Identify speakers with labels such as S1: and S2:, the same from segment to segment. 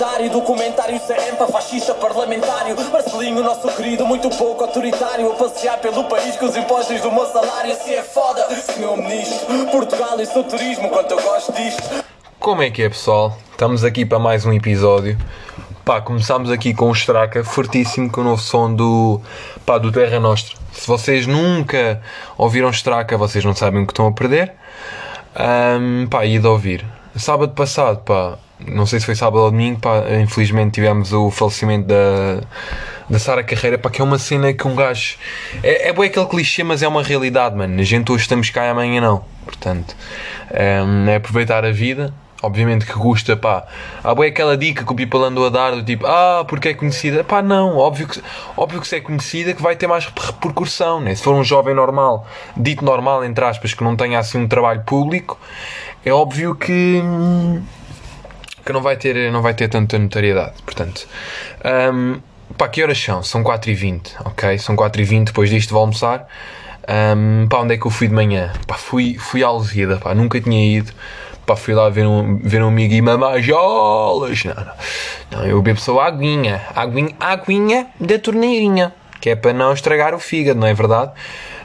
S1: solitário, documentário sempre, fascista parlamentário. Marcelinho, nosso querido, muito pouco autoritário. A passear pelo país com os impostos do meu salário. Assim é foda, senhor ministro. Portugal e seu turismo, quanto eu gosto disto.
S2: Como é que é, pessoal? Estamos aqui para mais um episódio. Pá, começamos aqui com o Straca, fortíssimo, com o novo som do, pá, do Terra Nostra. Se vocês nunca ouviram Straca, vocês não sabem o que estão a perder. Um, pá, e ouvir. Sábado passado, pá, não sei se foi sábado ou domingo, pá, infelizmente tivemos o falecimento da, da Sara Carreira, pá, que é uma cena que um gajo. É, é bom aquele clichê, mas é uma realidade, mano. A gente hoje estamos cá e amanhã não. Portanto, é aproveitar a vida. Obviamente que custa, pá. Há bem aquela dica que o People andou a dar do tipo, ah, porque é conhecida. Pá, não, óbvio que, óbvio que se é conhecida que vai ter mais repercussão, né? Se for um jovem normal, dito normal, entre aspas, que não tenha assim um trabalho público, é óbvio que que não vai ter, não vai ter tanta notoriedade. Portanto, um, pá, que horas são? São 4h20, ok? São 4h20, depois disto vou almoçar. Um, pá, onde é que eu fui de manhã? Pá, fui, fui à Alzida, pá, nunca tinha ido. Pá, fui lá ver um, ver um amigo e mamajolas. Não, não, não, eu bebo só aguinha, aguinha, aguinha da torneirinha, que é para não estragar o fígado, não é verdade?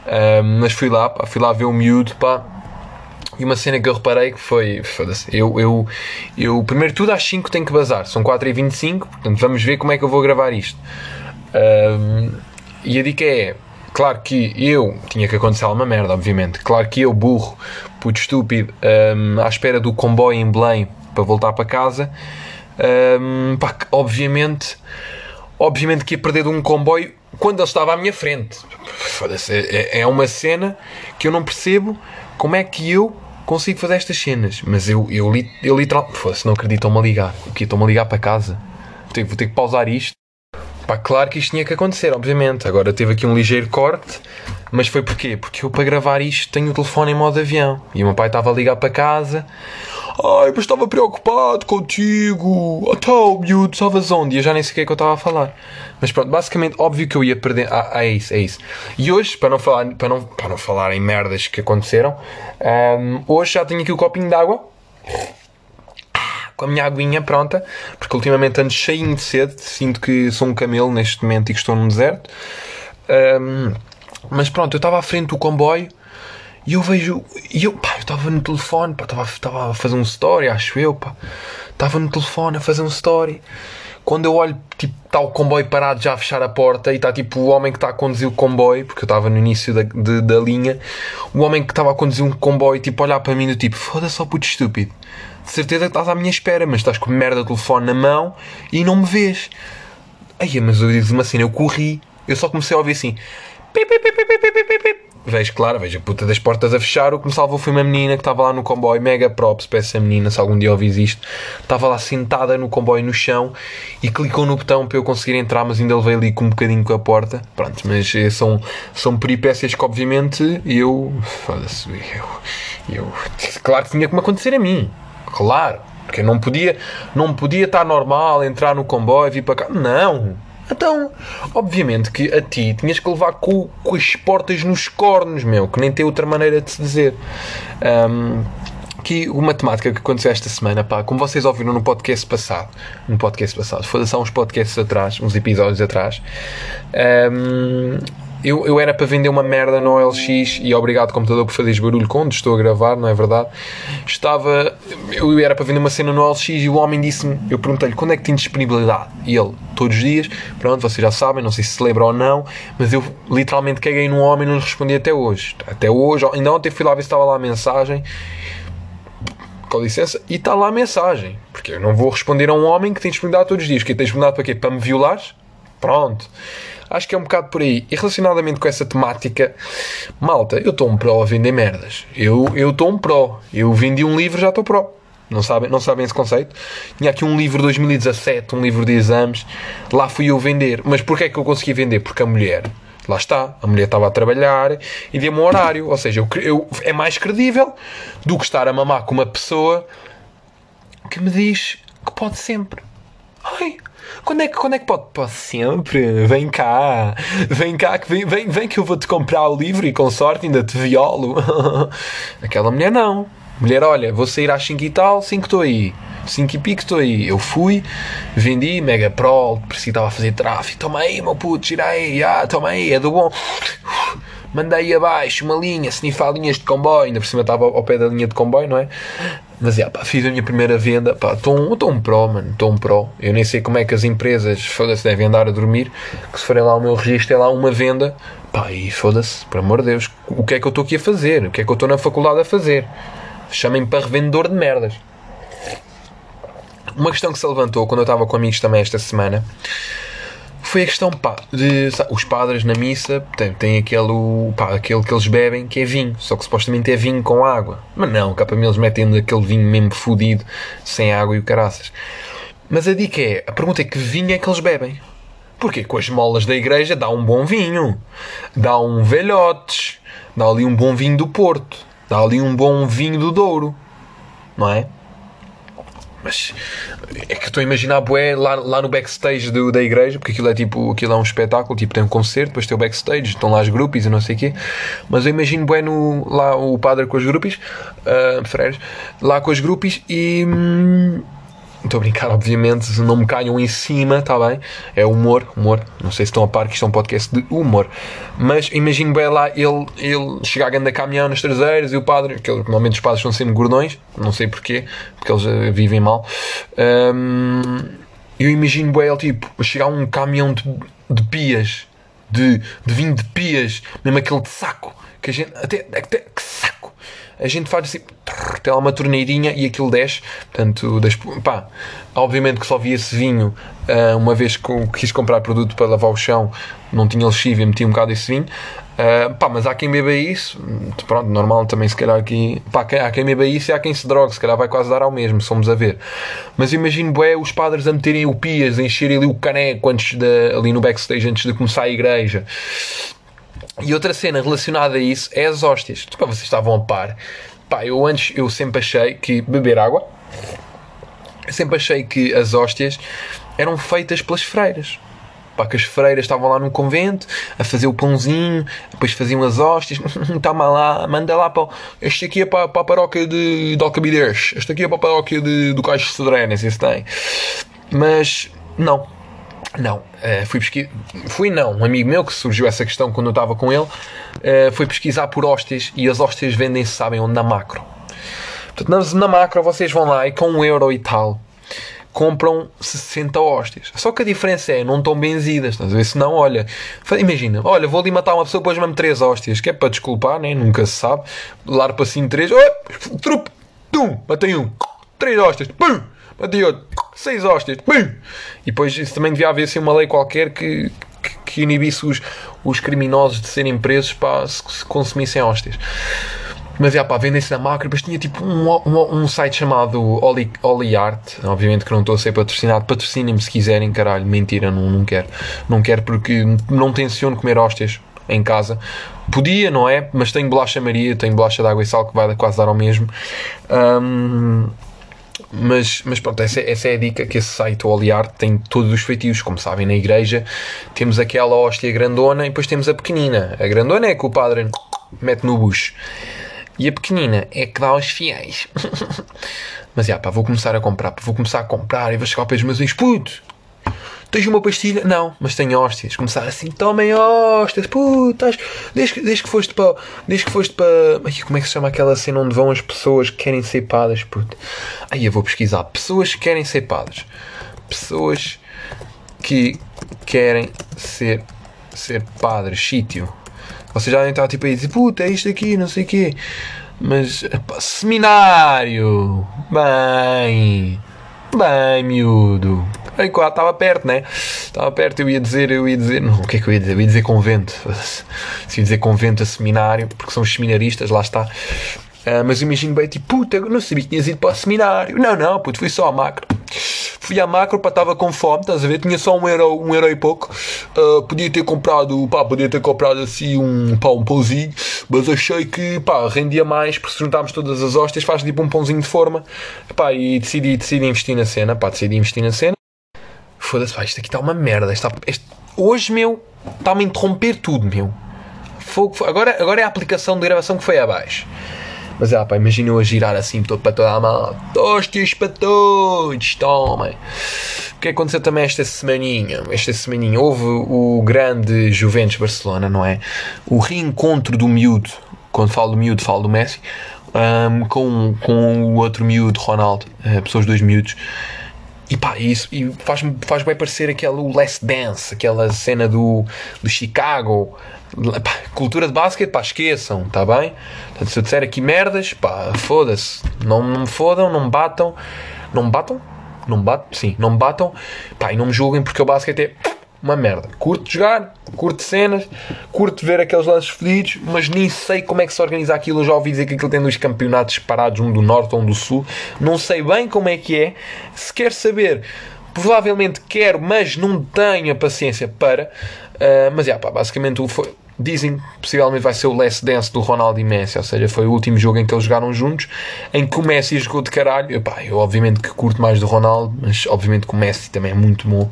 S2: Um, mas fui lá, pá, fui lá ver o miúdo, pá, e uma cena que eu reparei que foi. Eu, eu, eu, primeiro tudo às 5 tenho que bazar. São 4h25, portanto vamos ver como é que eu vou gravar isto. Um, e a dica é. Claro que eu. Tinha que acontecer alguma merda, obviamente. Claro que eu, burro, puto estúpido, um, à espera do comboio em Belém para voltar para casa. Um, pá, obviamente. Obviamente que ia perder de um comboio quando ele estava à minha frente. É, é uma cena que eu não percebo como é que eu consigo fazer estas cenas. Mas eu, eu, eu, literalmente. Se não acreditam-me a ligar. O que Estão-me a ligar para casa. Vou ter que pausar isto. Pá, claro que isto tinha que acontecer, obviamente. Agora teve aqui um ligeiro corte. Mas foi porquê? Porque eu para gravar isto tenho o telefone em modo avião. E o meu pai estava a ligar para casa. Ai, mas estava preocupado contigo. Então, miúdo, estavas onde? E eu já nem sei o que é que eu estava a falar. Mas pronto, basicamente, óbvio que eu ia perder. Ah, é isso, é isso. E hoje, para não falar, para não, para não falar em merdas que aconteceram, um, hoje já tenho aqui o copinho de água. Com a minha aguinha pronta, porque ultimamente ando cheinho de sede, sinto que sou um camelo neste momento e que estou num deserto. Um, mas pronto, eu estava à frente do comboio e eu vejo. E eu, eu estava no telefone, estava a fazer um story, acho eu. Estava no telefone a fazer um story. Quando eu olho, tipo, está o comboio parado já a fechar a porta e está tipo o homem que está a conduzir o comboio, porque eu estava no início da, de, da linha, o homem que estava a conduzir um comboio, tipo, olhar para mim do tipo, foda-se, puto estúpido. De certeza que estás à minha espera, mas estás com merda de telefone na mão e não me vês. Aí, mas eu digo-me assim, eu corri, eu só comecei a ouvir assim. Pip, pip, pip, pip, pip, pip, pip vejo, claro, vejo a puta das portas a fechar. O que me salvou foi uma menina que estava lá no comboio, mega props para essa menina, se algum dia ouvis isto. Estava lá sentada no comboio no chão e clicou no botão para eu conseguir entrar, mas ainda levei ali com um bocadinho com a porta. Pronto, mas eh, são, são peripécias que, obviamente, eu. Foda-se, eu, eu. Claro que tinha que me acontecer a mim, claro. Porque não podia, não podia estar normal, entrar no comboio, vir para cá. Não, então, obviamente que a ti tinhas que levar com, com as portas nos cornos, meu, que nem tem outra maneira de se dizer. Um, uma temática que aconteceu esta semana, pá, como vocês ouviram no podcast passado, no podcast passado, foi há uns podcasts atrás, uns episódios atrás, um, eu, eu era para vender uma merda no OLX e obrigado computador por fazeres barulho quando estou a gravar, não é verdade? Estava. Eu era para vender uma cena no OLX e o homem disse-me, eu perguntei-lhe quando é que tem disponibilidade? E ele, todos os dias, pronto, vocês já sabem, não sei se lembra ou não, mas eu literalmente caguei num homem e não lhe respondi até hoje. Até hoje, ainda ontem fui lá ver se estava lá a mensagem com licença, e está lá a mensagem. Porque eu não vou responder a um homem que tem disponibilidade todos os dias. Que tem disponibilidade para quê? Para me violar? Pronto. Acho que é um bocado por aí. E relacionadamente com essa temática, malta, eu estou um pró a vender merdas. Eu estou um pró. Eu vendi um livro, já estou pró. Não sabem, não sabem esse conceito? Tinha aqui um livro de 2017, um livro de exames. Lá fui eu vender. Mas porquê é que eu consegui vender? Porque a mulher, lá está, a mulher estava a trabalhar e deu-me um horário. Ou seja, eu, eu, é mais credível do que estar a mamar com uma pessoa que me diz que pode sempre. Ai, quando é que, quando é que pode? Pode sempre. Vem cá. Vem cá, que vem, vem, vem que eu vou-te comprar o livro e com sorte ainda te violo. Aquela mulher não. Mulher, olha, vou sair às 5 e tal, 5 estou aí. 5 e pico estou aí. Eu fui, vendi, Mega Pro, parecia que estava a fazer tráfego. Toma aí, meu puto, tira aí, ah, toma aí, é do bom. Mandei abaixo uma linha, snifar linhas de comboio. Ainda por cima estava ao pé da linha de comboio, não é? Mas, yeah, pá, fiz a minha primeira venda. Pá, estou um, um pro, mano, estou um pro. Eu nem sei como é que as empresas, foda-se, devem andar a dormir. Que se forem lá o meu registro, é lá uma venda. Pá, e foda-se, por amor de Deus, o que é que eu estou aqui a fazer? O que é que eu estou na faculdade a fazer? Chamem-me para revendedor de merdas. Uma questão que se levantou quando eu estava com amigos também esta semana foi a questão, pá, de sabe, os padres na missa têm, têm aquele, pá, aquele que eles bebem que é vinho, só que supostamente é vinho com água. Mas não, cá para mim eles metem aquele vinho mesmo fodido, sem água e o caraças. Mas a dica é, a pergunta é que vinho é que eles bebem? Porque com as molas da igreja dá um bom vinho, dá um velhotes, dá ali um bom vinho do Porto, dá ali um bom vinho do Douro, não é? Mas é que estou a imaginar bué lá, lá no backstage do, da igreja, porque aquilo é tipo, aquilo é um espetáculo, tipo tem um concerto, depois tem o backstage, estão lá as grupos e não sei o quê. Mas eu imagino bué no, lá o padre com os grupos, uh, lá com os grupos e. Hum, Estou a brincar, obviamente, não me caiam em cima, está bem? É humor, humor. Não sei se estão a par que isto é um podcast de humor. Mas imagino bem lá ele, ele chegar a grande caminhão nas traseiras e o padre, que normalmente os padres são sempre gordões, não sei porquê, porque eles uh, vivem mal. Um, eu imagino bem ele tipo chegar um caminhão de, de pias, de, de vinho de pias, mesmo aquele de saco, que a gente. Até, até que saco! A gente faz assim, tem lá uma torneirinha e aquilo desce. Portanto, das, pá, obviamente que só vi esse vinho uh, uma vez que quis comprar produto para lavar o chão, não tinha lexívia, meti um bocado esse vinho. Uh, pá, mas há quem beba isso, pronto, normal também se calhar aqui, pá, há quem beba isso e há quem se drogue, se calhar vai quase dar ao mesmo, somos a ver. Mas imagino, bué, os padres a meterem o pias, a encherem ali o caneco antes de, ali no backstage, antes de começar a igreja. E outra cena relacionada a isso é as hóstias. Tipo, vocês estavam a par. Pá, eu antes, eu sempre achei que beber água, eu sempre achei que as hóstias eram feitas pelas freiras. Pá, que as freiras estavam lá no convento a fazer o pãozinho, depois faziam as hóstias. Toma lá, manda lá para. Este aqui é para, para a paróquia de, de Alcabidez. Este aqui é para a paróquia de, do Caixo de Sodré, nem sei se tem. Mas, não. Não, uh, fui pesquisar. Fui não, um amigo meu que surgiu essa questão quando eu estava com ele, uh, foi pesquisar por hóstias e as hóstias vendem-se, sabem onde? Na macro. Portanto, na, na macro vocês vão lá e com um euro e tal compram 60 hóstias. Só que a diferença é, não estão benzidas, estás a ver? Se não, olha, imagina, olha, vou ali matar uma pessoa, depois mesmo 3 hóstias, que é para desculpar, né? nunca se sabe. Larpa assim 3, oh, trupe, tum, matei um, 3 hóstias, pum, outro 6 hóstias. E depois isso também devia haver assim, uma lei qualquer que, que, que inibisse os, os criminosos de serem presos para se, se consumissem hóstias. Mas é pá, vendem-se na macro. Depois tinha tipo um, um, um site chamado Oli, Oli Art. Obviamente que não estou a ser patrocinado. Patrocinem-me se quiserem, caralho. Mentira, não, não quero. Não quero porque não tenciono comer hóstias em casa. Podia, não é? Mas tenho bolacha Maria, tenho bolacha de água e sal que vai quase dar ao mesmo. Um, mas, mas pronto, essa, essa é a dica que esse site, o Oliar, tem todos os feitios. Como sabem, na igreja temos aquela hóstia grandona e depois temos a pequenina. A grandona é que o padre mete no bucho. E a pequenina é que dá aos fiéis. mas já, pá, vou começar a comprar. Vou começar a comprar e vou chegar ao pé dos meus amigos. Tens uma pastilha? Não, mas tenho hóstias. Começar assim, tomem hóstias, putas. Desde, desde que foste para. Desde que foste para. Como é que se chama aquela cena onde vão as pessoas que querem ser padres, puto? Aí eu vou pesquisar. Pessoas que querem ser padres. Pessoas que querem ser, ser padres. Sítio. Vocês já devem estar tipo aí dizer, puta, é isto aqui, não sei o quê. Mas. seminário! Bem. Bem, miúdo. Aí quase estava perto, né? Estava perto, eu ia dizer, eu ia dizer. Não, o que é que eu ia dizer? Eu ia dizer convento. Se ia dizer convento a seminário, porque são os seminaristas, lá está. Uh, mas imagino bem, tipo, puta, eu não sabia que tinhas ido para o seminário. Não, não, puto, fui só à macro. Fui à macro, para estava com fome, estás a ver? Tinha só um euro, um euro e pouco. Uh, podia ter comprado, pá, podia ter comprado assim um, pá, um pãozinho, mas achei que, pá, rendia mais, porque se juntarmos todas as hóstias, faz tipo um pãozinho de forma. Pá, e decidi, decidi investir na cena, pá, decidi investir na cena. Foda-se, pá, isto aqui está uma merda. Está, este, hoje, meu, está-me a interromper tudo, meu. Fogo, agora, agora é a aplicação de gravação que foi abaixo. Mas ah, pá, imagina eu a girar assim todo para toda a mão. Tostes para todos, tomem. O que aconteceu também esta semaninha? Esta semaninha houve o grande Juventus Barcelona, não é? O reencontro do miúdo. Quando falo do miúdo, falo do Messi. Um, com, com o outro miúdo, Ronaldo. Uh, pessoas dois miúdos. E pá, isso e faz-me faz bem parecer aquele Last Dance, aquela cena do, do Chicago. Pá, cultura de basquete, pá, esqueçam, está bem? Portanto, se eu disser aqui merdas, pá, foda-se. Não, não me fodam, não me batam. Não me batam? Não me batam? Sim, não me batam. Pá, e não me julguem porque o basquete é uma merda. Curto jogar, curto cenas, curto ver aqueles lances fedidos, mas nem sei como é que se organiza aquilo. Eu já ouvi dizer que aquilo tem dois campeonatos separados, um do norte, um do sul. Não sei bem como é que é. Se quer saber, provavelmente quero, mas não tenho a paciência para. Uh, mas, é, pá, basicamente foi, dizem que possivelmente vai ser o last dance do Ronaldo e Messi, ou seja, foi o último jogo em que eles jogaram juntos, em que o Messi jogou de caralho. Epá, eu obviamente que curto mais do Ronaldo, mas obviamente que o Messi também é muito bom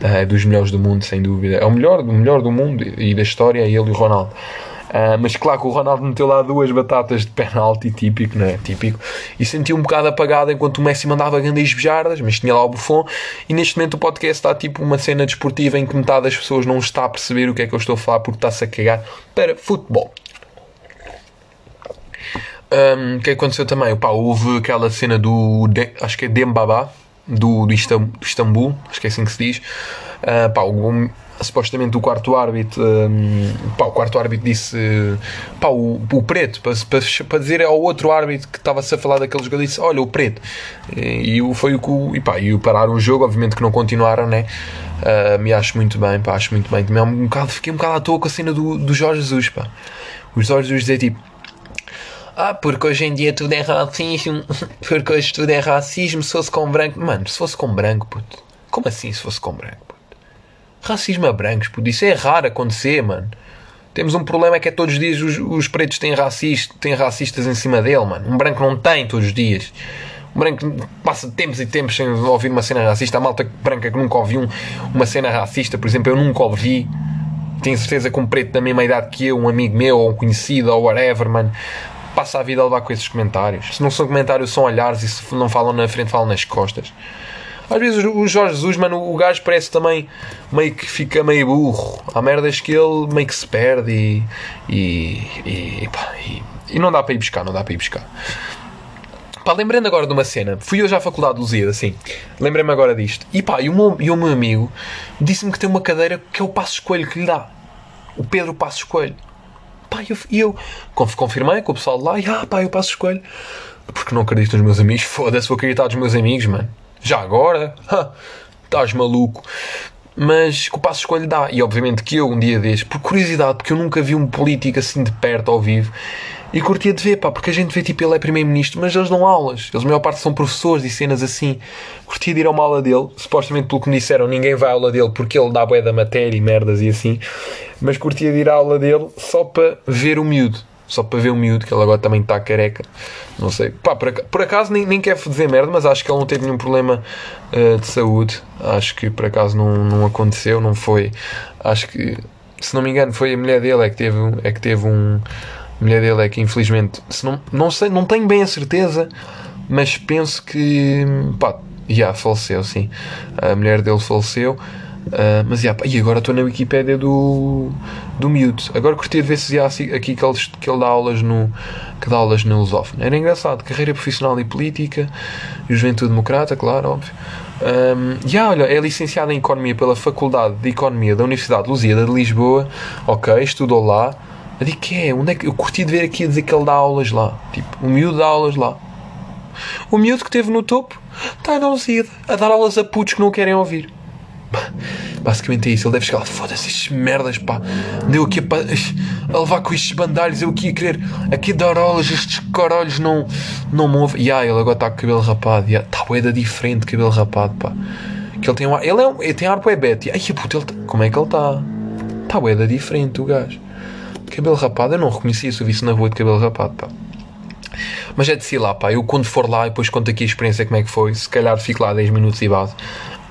S2: é dos melhores do mundo, sem dúvida. É o melhor, o melhor do mundo e da história, é ele e o Ronaldo. Uh, mas claro que o Ronaldo meteu lá duas batatas de penalti, típico, não é? Típico. E sentiu um bocado apagado enquanto o Messi mandava grandes bejardas, mas tinha lá o Buffon. E neste momento o podcast está tipo uma cena desportiva em que metade das pessoas não está a perceber o que é que eu estou a falar porque está-se a cagar para futebol. Um, o que aconteceu também? Houve aquela cena do. Acho que é Dembaba do, do Istambul, acho que é assim que se diz. Uh, pá, o, supostamente o quarto árbitro, um, pá, o quarto árbitro disse pá, o, o preto, para, para, para dizer ao outro árbitro que estava-se a falar daquele jogador, disse: Olha, o preto. E, e foi o que. Pá, e pararam o jogo, obviamente que não continuaram, né? Uh, me acho muito bem, pá, acho muito bem. Também um bocado, fiquei um bocado à toa com a cena do, do Jorge Jesus, pá. O Jorge Jesus dizer tipo ah, porque hoje em dia tudo é racismo. Porque hoje tudo é racismo. Se fosse com branco. Mano, se fosse com branco, puto. Como assim se fosse com branco, puto? Racismo a brancos, puto. Isso é raro acontecer, mano. Temos um problema é que é todos os dias os, os pretos têm, racista, têm racistas em cima dele, mano. Um branco não tem todos os dias. Um branco passa tempos e tempos sem ouvir uma cena racista. A malta branca que nunca ouviu um, uma cena racista, por exemplo, eu nunca ouvi. Tenho certeza que um preto da mesma idade que eu, um amigo meu, ou um conhecido, ou whatever, mano, passa a vida a levar com esses comentários. Se não são comentários, são olhares e se não falam na frente, falam nas costas. Às vezes o Jorge Jesus, mano, o gajo parece também meio que fica meio burro. Há merdas que ele meio que se perde e. e, e, pá, e, e não dá para ir buscar, não dá para ir buscar. Pá, lembrando agora de uma cena, fui hoje à faculdade de assim, lembrei-me agora disto. E pá, e o meu, e o meu amigo disse-me que tem uma cadeira que é o Passo Escolho que lhe dá. O Pedro Passo Escolho. Pá, eu, eu confirmei com o pessoal lá, e ah, pá, eu passo escolho. Porque não acredito nos meus amigos, foda-se, vou acreditar nos meus amigos, mano. Já agora? Estás maluco. Mas que o passo escolho dá. E obviamente que eu, um dia deste, por curiosidade, porque eu nunca vi um político assim de perto ao vivo, e curtia de ver, pá, porque a gente vê tipo ele é primeiro-ministro, mas eles dão aulas. Eles, a maior parte, são professores e cenas assim. Curtia de ir a uma aula dele. Supostamente, pelo que me disseram, ninguém vai à aula dele porque ele dá bué da matéria e merdas e assim. Mas curtia de ir à aula dele só para ver o miúdo. Só para ver o miúdo, que ele agora também está careca. Não sei. Pá, por, por acaso nem, nem quero dizer merda, mas acho que ele não teve nenhum problema uh, de saúde. Acho que por acaso não, não aconteceu, não foi. Acho que, se não me engano, foi a mulher dele é que teve, é que teve um a mulher dele é que infelizmente, se não, não sei, não tenho bem a certeza, mas penso que pá, já faleceu, sim. A mulher dele faleceu. Uh, mas já, e agora estou na Wikipédia do, do Mute. Agora curti de ver se já aqui que ele, que ele dá aulas no que dá aulas na Lusófona. Era engraçado, carreira profissional e política, Juventude Democrata, claro, óbvio. Um, já, olha, é licenciado em Economia pela Faculdade de Economia da Universidade de Lusíada de Lisboa. Ok, estudou lá. Eu digo que é, onde é que eu curti de ver aqui dizer que ele dá aulas lá. Tipo, o miúdo dá aulas lá. O miúdo que esteve no topo está na Lusíada a dar aulas a putos que não querem ouvir. Basicamente é isso. Ele deve chegar lá, foda-se, estes merdas, pá. Deu aqui a, a, levar com estes bandalhos. Eu aqui a querer, aqui dar aulas, estes caralhos não, não movem. E ah, ele agora está com cabelo rapado. Está boeda diferente, cabelo rapado, pá. Que ele tem um ar, ele, é um, ele tem ar poebete. Ai, puto, ele, tá, como é que ele está? Está boeda diferente, o gajo. Cabelo rapado, eu não reconhecia se eu visse na rua de cabelo rapado, pá. Mas é de si lá, pá. Eu quando for lá, depois conto aqui a experiência como é que foi. Se calhar fico lá 10 minutos e base.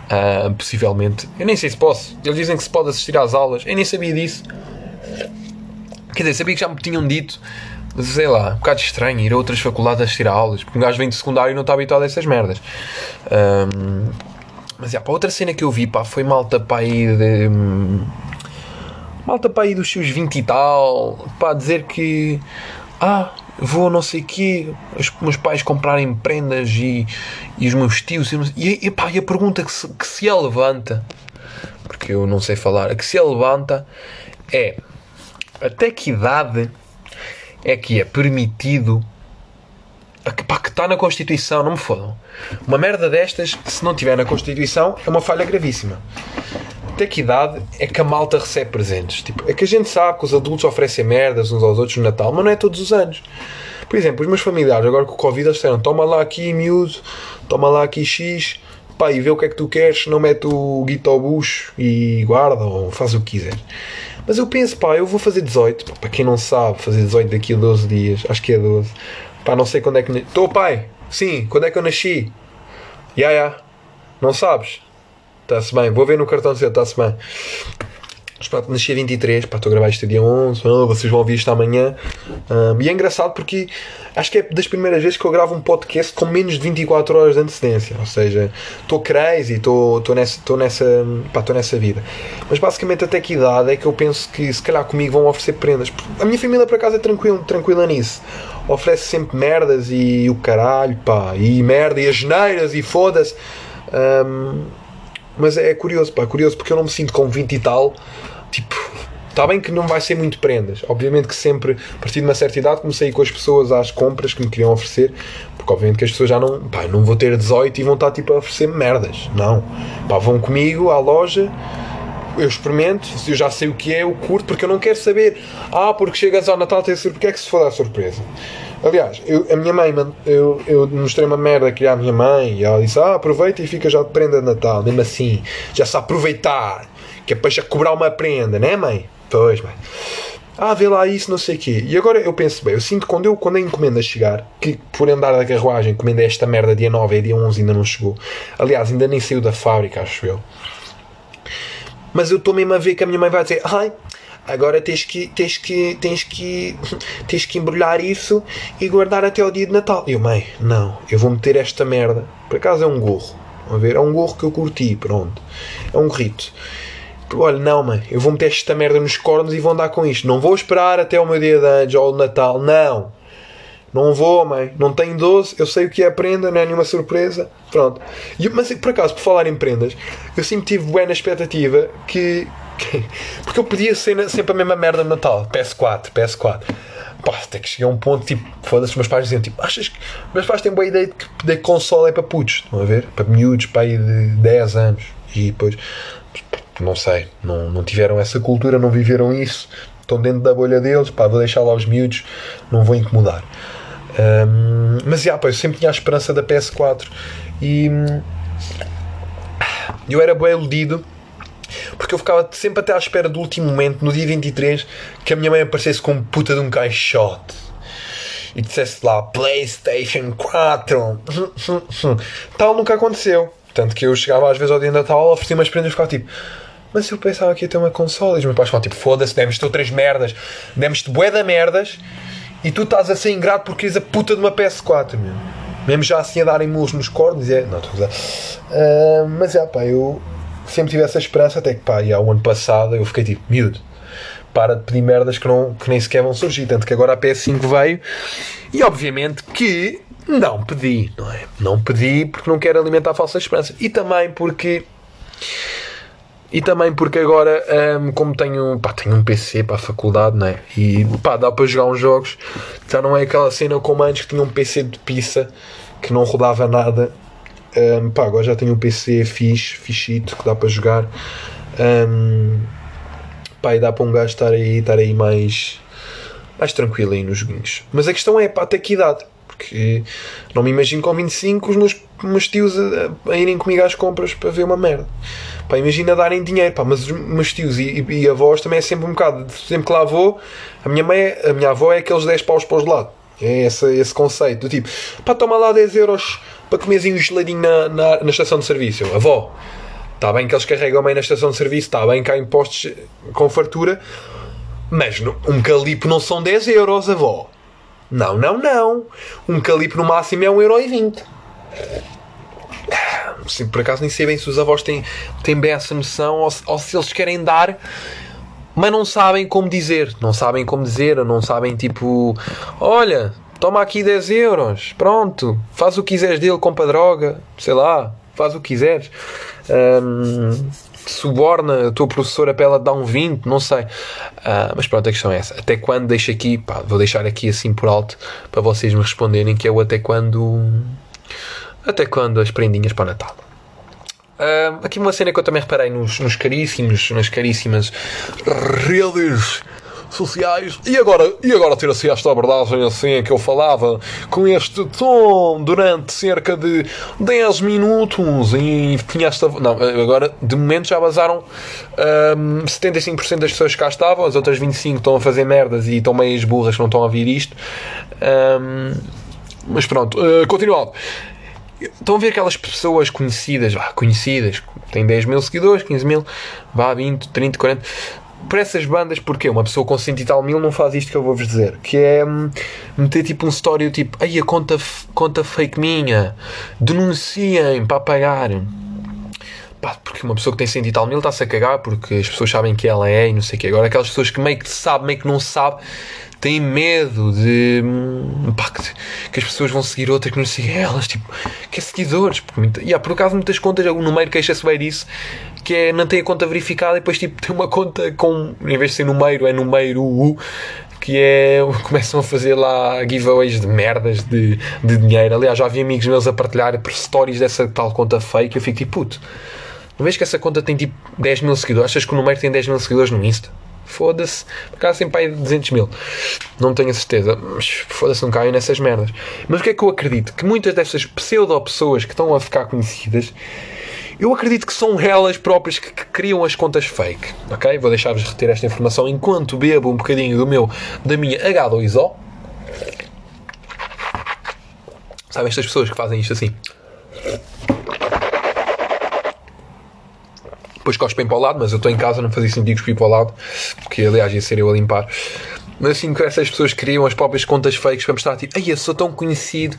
S2: Uh, possivelmente. Eu nem sei se posso. Eles dizem que se pode assistir às aulas. Eu nem sabia disso. Quer dizer, sabia que já me tinham dito, sei lá, um bocado estranho ir a outras faculdades tirar aulas, porque um gajo vem de secundário e não está habituado a essas merdas. Um, mas já, pá, outra cena que eu vi, pá, foi malta para aí de. hum, Malta para aí dos seus 20 e tal, pá, dizer que. Ah, vou não sei quê, os meus pais comprarem prendas e, e os meus tios. e E, e, pá, e a pergunta que se, que se levanta, porque eu não sei falar, a que se levanta é até que idade é que é permitido pá, que está na Constituição, não me fodam. Uma merda destas, se não tiver na Constituição, é uma falha gravíssima. Até que idade é que a malta recebe presentes? Tipo, é que a gente sabe que os adultos oferecem merdas uns aos outros no Natal, mas não é todos os anos. Por exemplo, os meus familiares, agora com o Covid, eles disseram: toma lá aqui miúdo, toma lá aqui X, pá, e vê o que é que tu queres, não mete o guito ao bucho e guarda, ou faz o que quiseres. Mas eu penso, pá, eu vou fazer 18, pá, para quem não sabe, fazer 18 daqui a 12 dias, acho que é 12. Pá, não sei quando é que. Estou, pai, sim, quando é que eu nasci? Ya, ya, não sabes? Está-se bem, vou ver no cartão seu, está-se bem. Mas pá, nasci a 23, pá, estou a gravar isto dia 11, ah, vocês vão ouvir isto amanhã. Ahm, e é engraçado porque acho que é das primeiras vezes que eu gravo um podcast com menos de 24 horas de antecedência. Ou seja, estou crazy, estou nessa, nessa, nessa vida. Mas basicamente até que idade é que eu penso que se calhar comigo vão oferecer prendas. A minha família por acaso é tranquila, tranquila nisso. Oferece sempre merdas e o caralho, pá, e merda, e as geneiras e foda-se. Ahm, mas é curioso, pá, é curioso porque eu não me sinto com 20 e tal. Tipo, está bem que não vai ser muito prendas. Obviamente que sempre, a partir de uma certa idade, comecei com as pessoas às compras que me queriam oferecer. Porque obviamente que as pessoas já não. Pá, não vou ter 18 e vão estar tipo a oferecer merdas. Não. Pá, vão comigo à loja. Eu experimento, eu já sei o que é, eu curto, porque eu não quero saber. Ah, porque chegas ao Natal, tem surpresa. Porque é que se for dar surpresa? Aliás, eu, a minha mãe, eu, eu mostrei uma merda aqui à minha mãe e ela disse: Ah, aproveita e fica já de prenda de Natal. Mesmo assim, já se aproveitar, que é para já cobrar uma prenda, né, mãe? Pois, mãe. Ah, vê lá isso, não sei o quê. E agora eu penso bem, eu sinto que quando, eu, quando a encomenda chegar, que por andar da carruagem, encomenda esta merda dia 9 e dia 11 ainda não chegou. Aliás, ainda nem saiu da fábrica, acho eu. Mas eu estou mesmo a ver que a minha mãe vai dizer: Ai, agora tens que, tens que, tens que, tens que embrulhar isso e guardar até ao dia de Natal. E eu, mãe, não, eu vou meter esta merda. Por acaso é um gorro. Vão ver? É um gorro que eu curti, pronto. É um gorrito. Olha, não, mãe, eu vou meter esta merda nos cornos e vou andar com isto. Não vou esperar até o meu dia de anos ou o Natal, não. Não vou, mãe. Não tenho 12. Eu sei o que é prenda, não é nenhuma surpresa. Pronto. E, mas por acaso, por falar em prendas, eu sempre tive na expectativa que. Que- porque eu podia ser sempre a mesma merda no Natal. PS4, PS4. Pá, até que cheguei a um ponto tipo, foda-se, meus pais diziam tipo, achas que. Meus pais têm boa ideia de que de console é para putos, estão a ver? Para miúdos, para aí de 10 anos. E depois. Não sei, não, não tiveram essa cultura, não viveram isso. Estão dentro da bolha deles, pá, vou deixar lá os miúdos, não vou incomodar. Hum, mas já, pá, eu sempre tinha a esperança da PS4 e hum, eu era bem iludido porque eu ficava sempre até à espera do último momento, no dia 23, que a minha mãe aparecesse com puta de um caixote e dissesse lá PlayStation 4. Tal nunca aconteceu. Tanto que eu chegava às vezes ao dia de Natal, oferecia umas prendas e ficava tipo. Mas eu pensava que ia ter uma consola. E os meus pais falavam tipo: foda-se, demos-te outras merdas, demos-te bué da merdas e tu estás a ser ingrato porque queres a puta de uma PS4, meu. Mesmo já assim a darem mulos nos cornos. E é, não, estou a gozar. Ah, mas é, pá, eu sempre tive essa esperança. Até que, pá, e há o ano passado eu fiquei tipo: miúdo, para de pedir merdas que, não, que nem sequer vão surgir. Tanto que agora a PS5 veio e obviamente que não pedi, não é? Não pedi porque não quero alimentar falsas esperanças. E também porque. E também porque agora, hum, como tenho, pá, tenho um PC para a faculdade, não é? E pá, dá para jogar uns jogos. Já não é aquela cena como antes que tinha um PC de pizza que não rodava nada. Hum, pá, agora já tenho um PC fixe, fichito, que dá para jogar. Hum, pá, e dá para um gajo estar aí, estar aí mais, mais tranquilo aí nos joguinhos. Mas a questão é, pá, até que idade? Porque não me imagino com 25 os meus, meus tios a, a irem comigo às compras para ver uma merda. Pá, imagina darem dinheiro, pá, mas os meus tios e, e, e avós também é sempre um bocado. Sempre que lá vou, a minha, mãe, a minha avó é aqueles 10 paus para os lados. É esse, esse conceito do tipo, pá, toma lá 10 euros para comeres um geladinho na, na, na estação de serviço. Avó, está bem que eles carregam bem na estação de serviço, está bem que há impostos com fartura, mas um calipo não são 10 euros, avó. Não, não, não. Um calipo no máximo é 1,20€. Sim, por acaso nem sei bem se os avós têm, têm bem essa noção ou ou se eles querem dar, mas não sabem como dizer. Não sabem como dizer, não sabem tipo, olha, toma aqui 10 euros, pronto, faz o que quiseres dele, compra droga, sei lá, faz o que quiseres. Um, suborna a tua professora para ela dar um 20, não sei. Uh, mas pronto, a questão é essa. Até quando deixo aqui, pá, vou deixar aqui assim por alto para vocês me responderem que é o até quando. Até quando as prendinhas para o Natal. Uh, aqui uma cena que eu também reparei nos, nos caríssimos, nas caríssimas redes sociais. E agora, e agora ter assim esta abordagem assim que eu falava com este tom durante cerca de 10 minutos e tinha esta. Não, agora de momento já vazaram um, 75% das pessoas que cá estavam, as outras 25% estão a fazer merdas e estão meias burras que não estão a ouvir isto. Um, mas pronto, uh. Estão a ver aquelas pessoas conhecidas, vá, conhecidas, têm 10 mil seguidores, 15 mil, vá, 20, 30, 40 por essas bandas, porque uma pessoa com 100 e tal mil não faz isto que eu vou-vos dizer, que é hum, meter tipo um story tipo, aí a conta, conta fake minha, denunciem para pagar. Pá, porque uma pessoa que tem 100 e tal mil está-se a cagar porque as pessoas sabem que ela é e não sei o quê. Agora aquelas pessoas que meio que sabe, meio que não sabe, têm medo de hum, pá, que, as pessoas vão seguir outra que não sigam elas, tipo, que é seguidores. Porque, yeah, por acaso muitas contas, o número queixa-se bem disso, que é não tem a conta verificada e depois tipo, tem uma conta com, em vez de ser número, é número U, que é. começam a fazer lá giveaways de merdas de, de dinheiro. Aliás, já vi amigos meus a partilhar stories dessa tal conta fake eu fico tipo, puto, não vês que essa conta tem tipo 10 mil seguidores? Achas que o número tem 10 mil seguidores no Insta? Foda-se, por acaso sempre aí 200 mil. Não tenho a certeza, mas foda-se, não caio nessas merdas. Mas o que é que eu acredito? Que muitas dessas pseudo-pessoas que estão a ficar conhecidas eu acredito que são elas próprias que, que criam as contas fake, ok? Vou deixar-vos reter esta informação enquanto bebo um bocadinho do meu, da minha H2O. Sabem estas pessoas que fazem isto assim? Depois cospem para o lado, mas eu estou em casa, não fazia sentido cuspir para o lado, porque aliás ia ser eu a limpar. Mas assim que essas pessoas criam as próprias contas fakes para mostrar tipo, ai eu sou tão conhecido,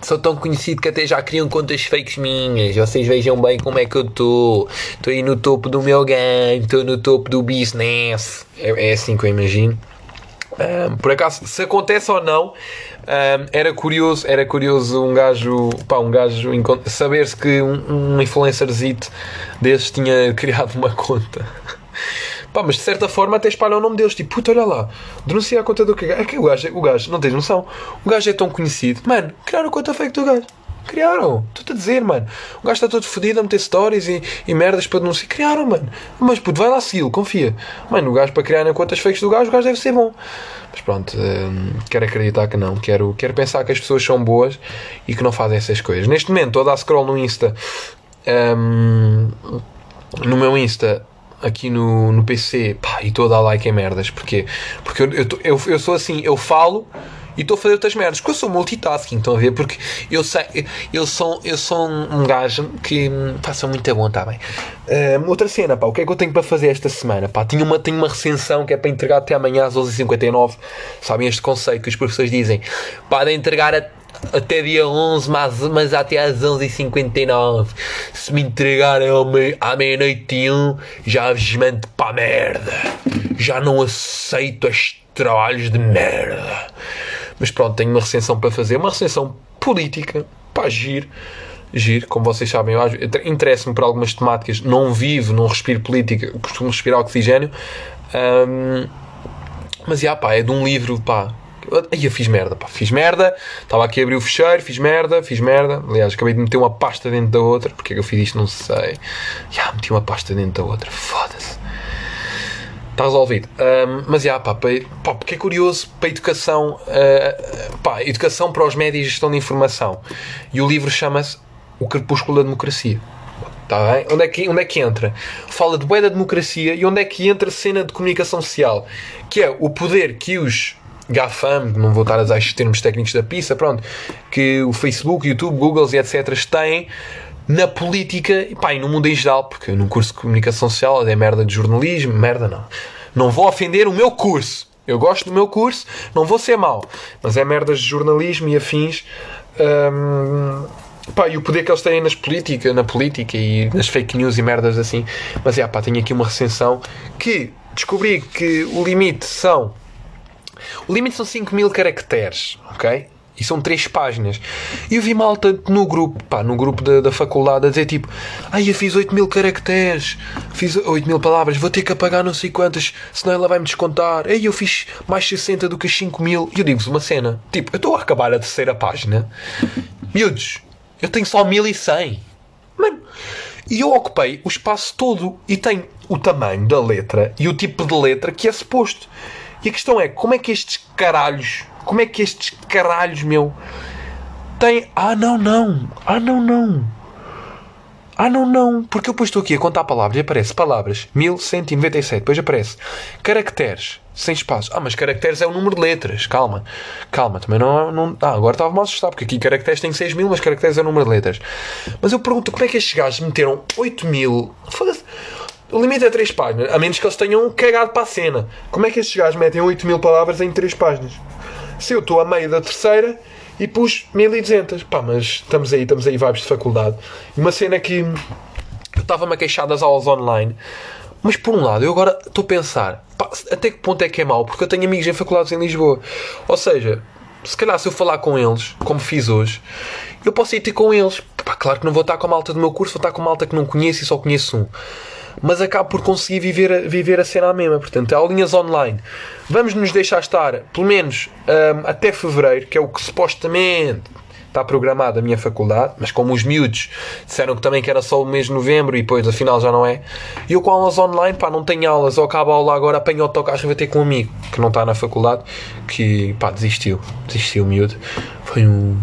S2: sou tão conhecido que até já criam contas fakes minhas. Vocês vejam bem como é que eu estou. Estou aí no topo do meu game, estou no topo do business. É, é assim que eu imagino. Um, por acaso, se acontece ou não, um, era curioso, era curioso um gajo, pá, um gajo saber-se que um, um influencerzito desses tinha criado uma conta. Pá, mas de certa forma até espalha o nome deles. Tipo, puta, olha lá, denuncia a conta do que É que o gajo, o gajo, não tens noção. O gajo é tão conhecido. Mano, criaram a conta fake do gajo. Criaram, estou-te a dizer, mano. O gajo está todo fodido a meter stories e, e merdas para denunciar. Criaram, mano. Mas puto, vai lá segui-lo, confia. Mano, o gajo para criar contas fakes do gajo, o gajo deve ser bom. Mas pronto, hum, quero acreditar que não. Quero, quero pensar que as pessoas são boas e que não fazem essas coisas. Neste momento, estou a dar scroll no Insta. Um, no meu Insta aqui no, no PC pá, e estou a dar like em merdas. Porquê? Porque eu, eu, eu, eu sou assim, eu falo e estou a fazer outras merdas, porque eu sou multitasking, estão a ver? Porque eu sei, eu sou, eu sou um, gajo que passa muito bom, está bem? Uh, outra cena, pá, o que é que eu tenho para fazer esta semana? Pá, tenho uma, tenho uma recensão que é para entregar até amanhã às 11h59. Sabem este conceito que os professores dizem? Para entregar a até dia 11, mas, mas até às 11h59. Se me entregarem à meia-noite e um, já vos mando para a merda. Já não aceito estes trabalhos de merda. Mas pronto, tenho uma recensão para fazer. Uma recensão política para agir. Giro, como vocês sabem, eu interesso-me por algumas temáticas. Não vivo, não respiro política, costumo respirar oxigênio. Um, mas já, pá, é de um livro, pá, Aí eu fiz merda, pá, fiz merda. Estava aqui a abrir o fecheiro, fiz merda, fiz merda. Aliás, acabei de meter uma pasta dentro da outra. Porque é que eu fiz isto? Não sei. Já, meti uma pasta dentro da outra. Foda-se. Está resolvido. Um, mas já, pá, pá, porque é curioso para a educação, uh, pá, educação para os médios e gestão de informação. E o livro chama-se O Crepúsculo da Democracia. Tá bem? Onde é, que, onde é que entra? Fala de boa da democracia e onde é que entra a cena de comunicação social, que é o poder que os GAFAM, não vou estar a usar estes termos técnicos da pizza, pronto, que o Facebook, YouTube, Google e etc. têm na política e, pá, e no mundo em geral, porque no curso de comunicação social é merda de jornalismo, merda não. Não vou ofender o meu curso, Eu gosto do meu curso, não vou ser mau, mas é merdas de jornalismo e afins. Hum, pá, e o poder que eles têm nas política, na política e nas fake news e merdas assim. Mas é, pá, tenho aqui uma recensão que descobri que o limite são. O limite são 5 mil caracteres, ok? E são três páginas. E eu vi malta no grupo, pá, no grupo da, da faculdade a dizer tipo: Ai, eu fiz 8 mil caracteres, fiz 8 mil palavras, vou ter que apagar não sei quantas, senão ela vai me descontar. Ai, eu fiz mais 60 do que 5 mil. E eu digo-vos uma cena: Tipo, eu estou a acabar a terceira página. Miúdos, eu tenho só 1100. Mano, e eu ocupei o espaço todo e tenho o tamanho da letra e o tipo de letra que é suposto. E a questão é: como é que estes caralhos como é que estes caralhos, meu, têm. Ah, não, não. Ah, não, não. Ah, não, não. Porque eu depois estou aqui a contar palavras e aparece palavras 1197. Depois aparece caracteres sem espaço. Ah, mas caracteres é o número de letras. Calma. Calma. Também não. não... Ah, agora estava-me a assustar porque aqui caracteres tem 6 mil, mas caracteres é o número de letras. Mas eu pergunto como é que estes gajos meteram 8 mil. Foda-se. O limite é 3 páginas. A menos que eles tenham cagado para a cena. Como é que estes gajos metem 8 mil palavras em 3 páginas? Se eu estou a meio da terceira e pus 1200. Pá, mas estamos aí, estamos aí, vibes de faculdade. Uma cena que eu estava-me a queixar das aulas online. Mas por um lado, eu agora estou a pensar, pá, até que ponto é que é mau? Porque eu tenho amigos em faculdades em Lisboa. Ou seja, se calhar se eu falar com eles, como fiz hoje, eu posso ir ter com eles. Pá, claro que não vou estar com a malta do meu curso, vou estar com a malta que não conheço e só conheço um mas acabo por conseguir viver viver a cena à mesma. Portanto, aulinhas online. Vamos nos deixar estar, pelo menos um, até fevereiro, que é o que supostamente está programado a minha faculdade, mas como os miúdos disseram que também que era só o mês de novembro e depois afinal já não é, e eu com aulas online, pá, não tenho aulas, ou acabo a aula agora, apanho o autocarro e vou ter com um amigo que não está na faculdade, que pá, desistiu, desistiu miúdo, foi um.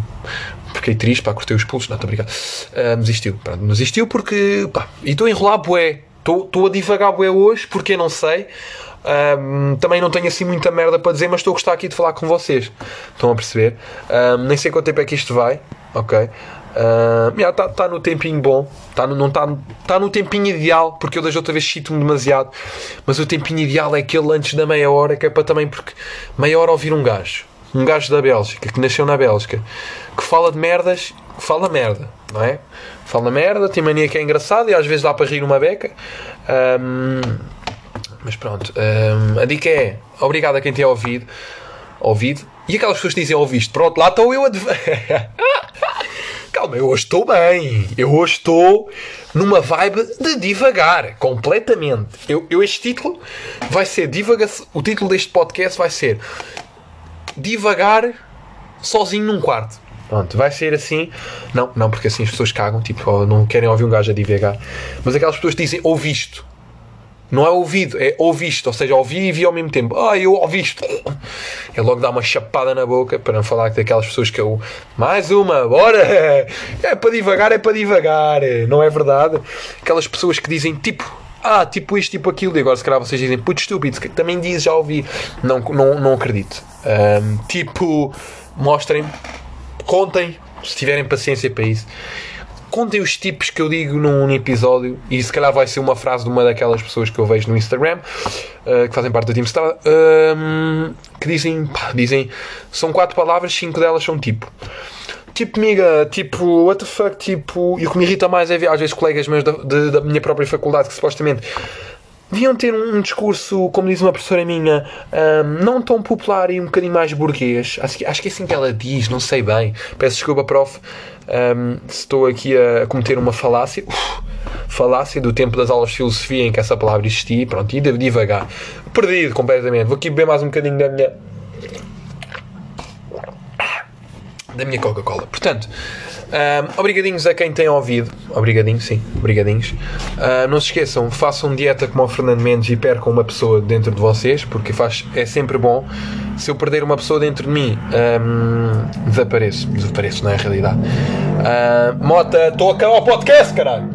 S2: Fiquei triste, pá, cortei os pulsos, não, estou obrigado. Uh, desistiu, pá, desistiu porque, pá, e estou a enrolar bué, Estou a divagar bué hoje, porque não sei. Um, também não tenho assim muita merda para dizer, mas estou a gostar aqui de falar com vocês. Estão a perceber? Um, nem sei quanto tempo é que isto vai. Ok. Está uh, yeah, tá no tempinho bom, tá no, não está tá no tempinho ideal, porque eu das outra vez chito-me demasiado. Mas o tempinho ideal é aquele antes da meia hora, que é para também, porque meia hora ouvir um gajo, um gajo da Bélgica, que nasceu na Bélgica, que fala de merdas, fala merda, não é? fala merda, tem mania que é engraçado e às vezes dá para rir uma beca. Um, mas pronto, um, a dica é obrigado a quem tem ouvido. Ouvido. E aquelas pessoas que dizem ouviste, pronto, lá estou eu a. Calma, eu hoje estou bem. Eu hoje estou numa vibe de divagar, completamente. Eu, eu este título vai ser divaga O título deste podcast vai ser Divagar sozinho num quarto. Pronto, vai ser assim. Não, não, porque assim as pessoas cagam, tipo, não querem ouvir um gajo a divagar. Mas aquelas pessoas dizem ouvisto. Não é ouvido, é ouviste, ou seja, ouvi e vi ao mesmo tempo. Ah, eu ouviste. É logo dar uma chapada na boca para não falar daquelas pessoas que eu. Mais uma, bora! É para divagar, é para divagar, não é verdade? Aquelas pessoas que dizem tipo, ah, tipo isto, tipo aquilo, e agora se calhar vocês dizem puto estúpido, também diz, já ouvi. Não, não, não acredito. Um, tipo, mostrem contem, se tiverem paciência para isso, contem os tipos que eu digo num, episódio e se calhar vai ser uma frase de uma daquelas pessoas que eu vejo no Instagram uh, que fazem parte do Team Star uh, que dizem, pá, dizem são quatro palavras, cinco delas são tipo. Tipo miga, tipo what the fuck, tipo e o que me irrita mais é ver às vezes colegas meus da, de, da minha própria faculdade que supostamente deviam ter um, discurso, como diz uma professora minha, um, não tão popular e um bocadinho mais burguês. Acho que, acho que é assim que ela diz, não sei bem. Peço desculpa, prof, um, se estou aqui a cometer uma falácia. Uf, falácia do tempo das aulas de filosofia em que essa palavra existia. Pronto, e devagar. Perdido completamente. Vou aqui beber mais um bocadinho da minha. da minha Coca-Cola. Portanto. Um, obrigadinhos a quem tem ouvido. Obrigadinhos, sim, obrigadinhos. Uh, não se esqueçam, façam dieta como o Fernando Mendes e percam uma pessoa dentro de vocês, porque faz, é sempre bom. Se eu perder uma pessoa dentro de mim, um, desapareço. Desapareço, não é a realidade. Uh, Mota, estou a acabar o podcast, caralho!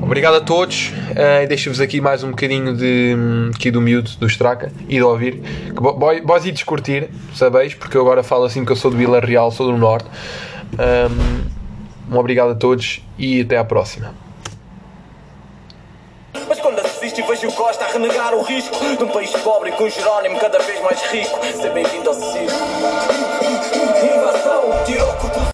S2: Obrigado a todos uh, e deixo-vos aqui mais um bocadinho de, aqui do miúdo, do Straca e de ouvir. Vós ides curtir, sabeis, porque eu agora falo assim que eu sou do Vila Real, sou do Norte. Um, um obrigado a todos e até à próxima. Mas quando e vejo
S1: Costa a renegar o risco de um país pobre com Jerónimo cada vez mais rico. Bem-vindo ao circo. Invasão, tirou